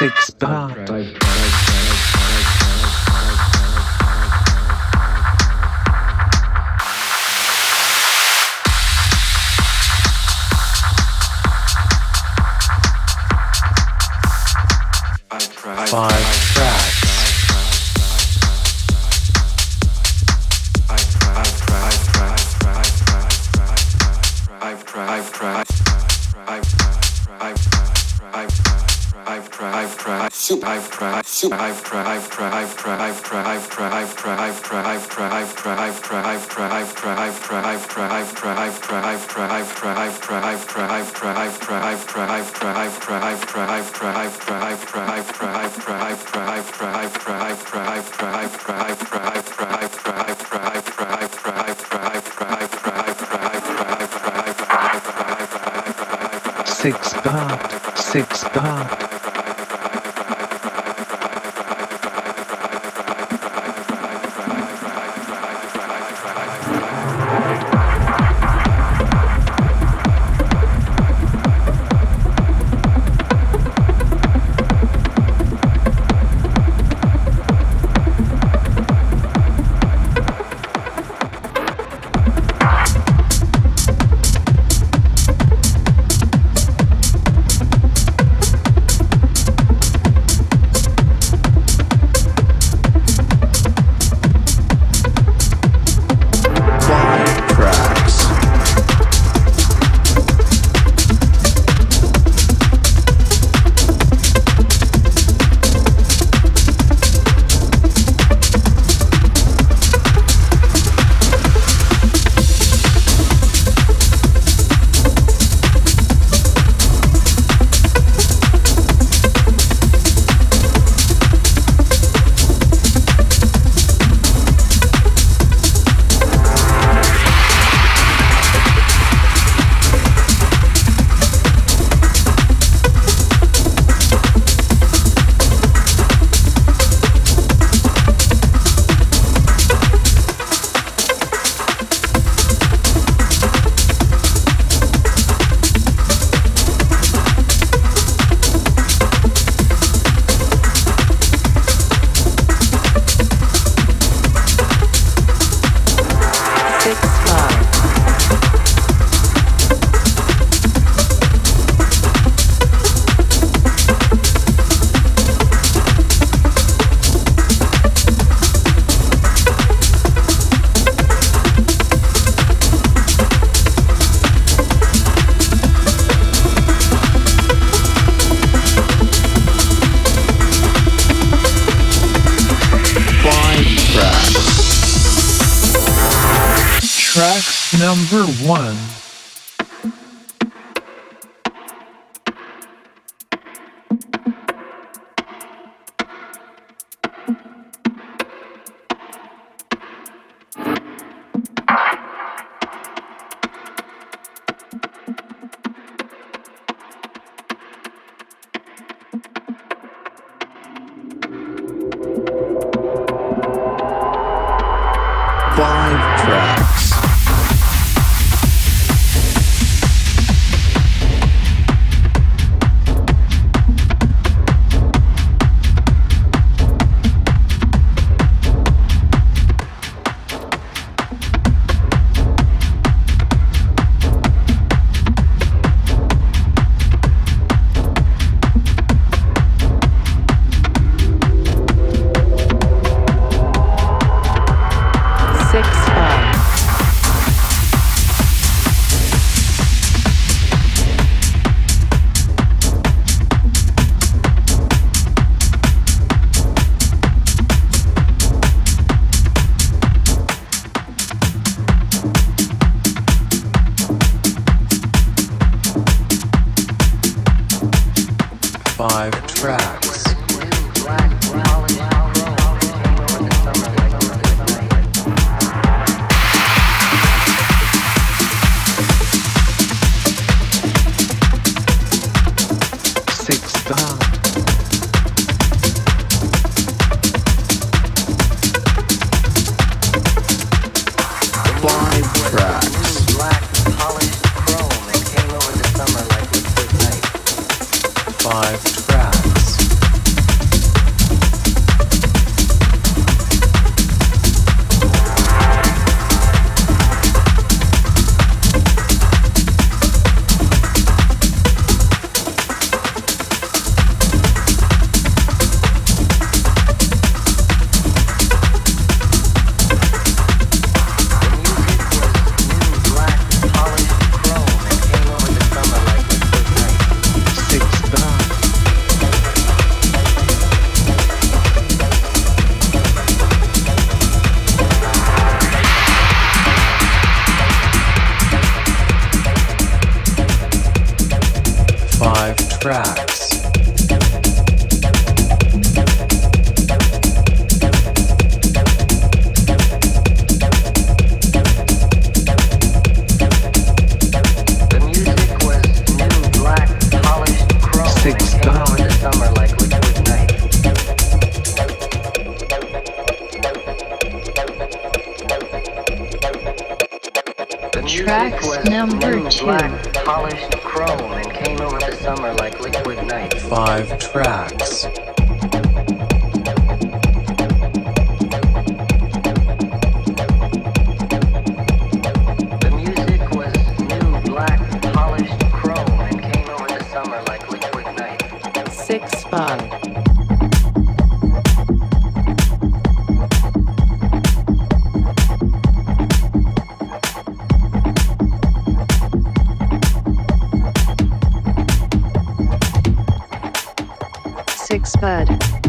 Six part. Six part. Six part. Number 1 five track. number two. Black, polished chrome and came over the summer like liquid night. Five tracks. bird.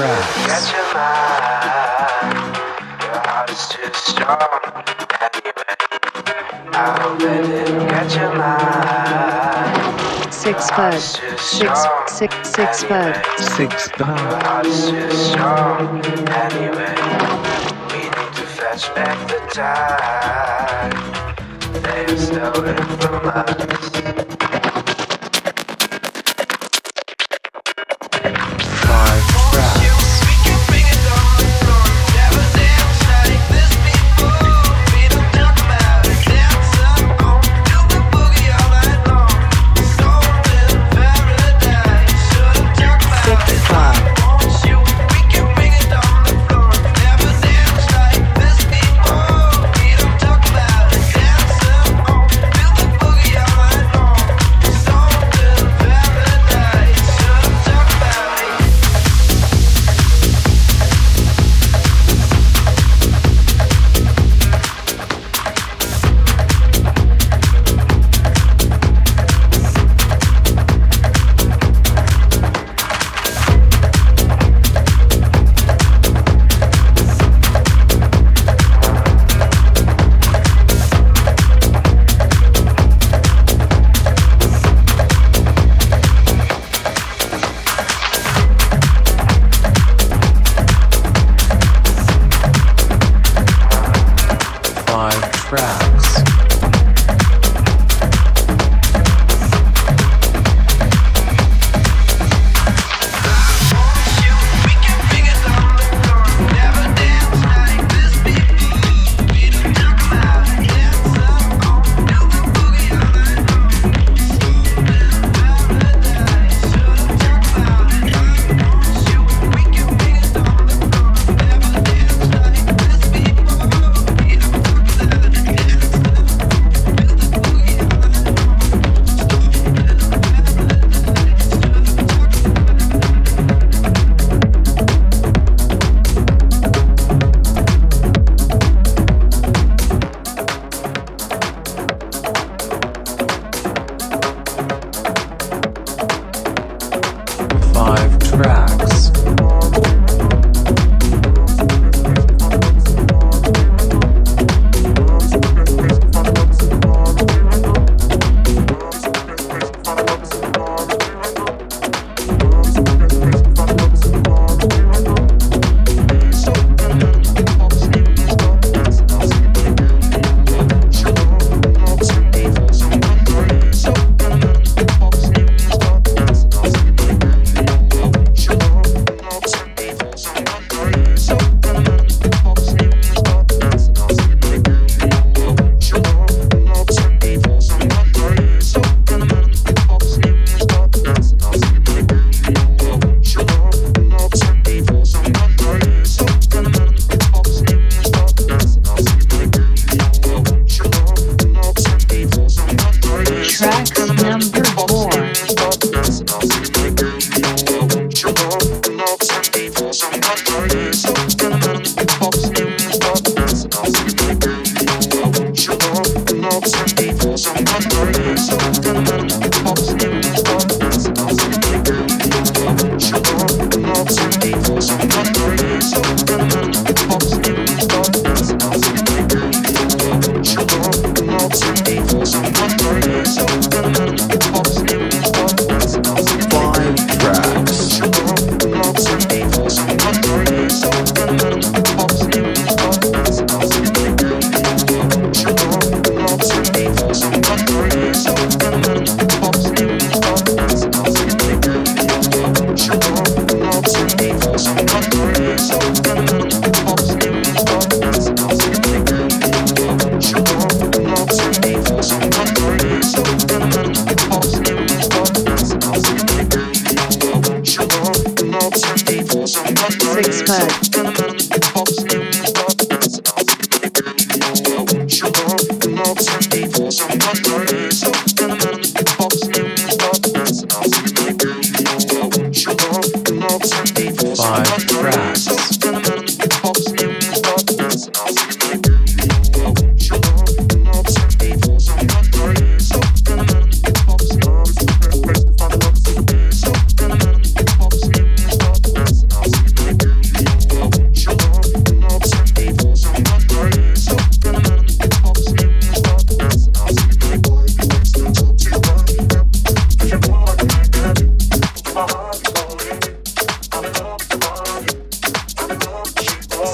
Five tracks. Get your mind. Your heart is too strong. Anyway, I they didn't your mind. Six Your heart is too strong. Anyway, we need to fetch back the time. They are stolen from us.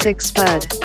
Six.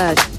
Six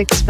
six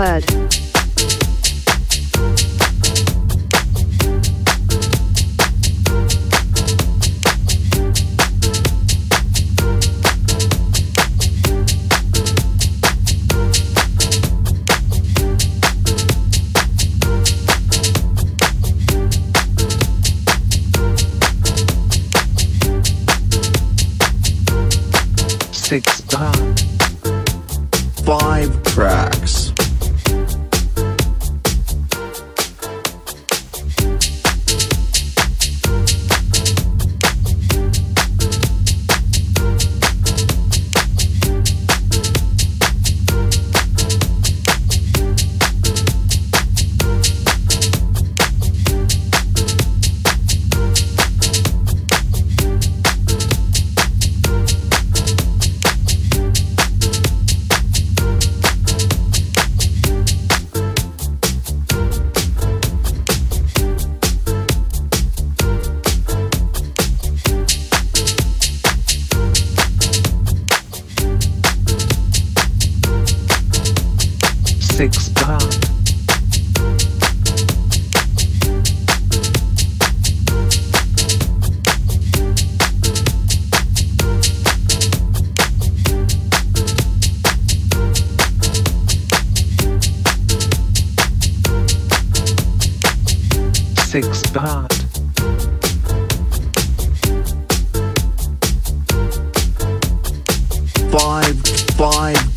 Five, five,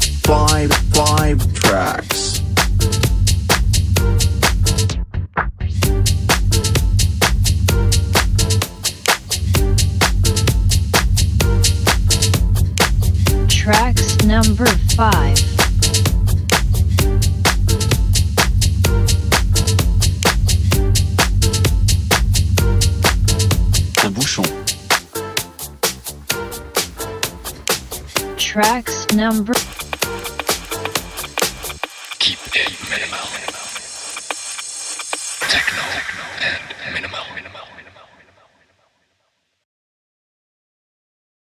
tracks number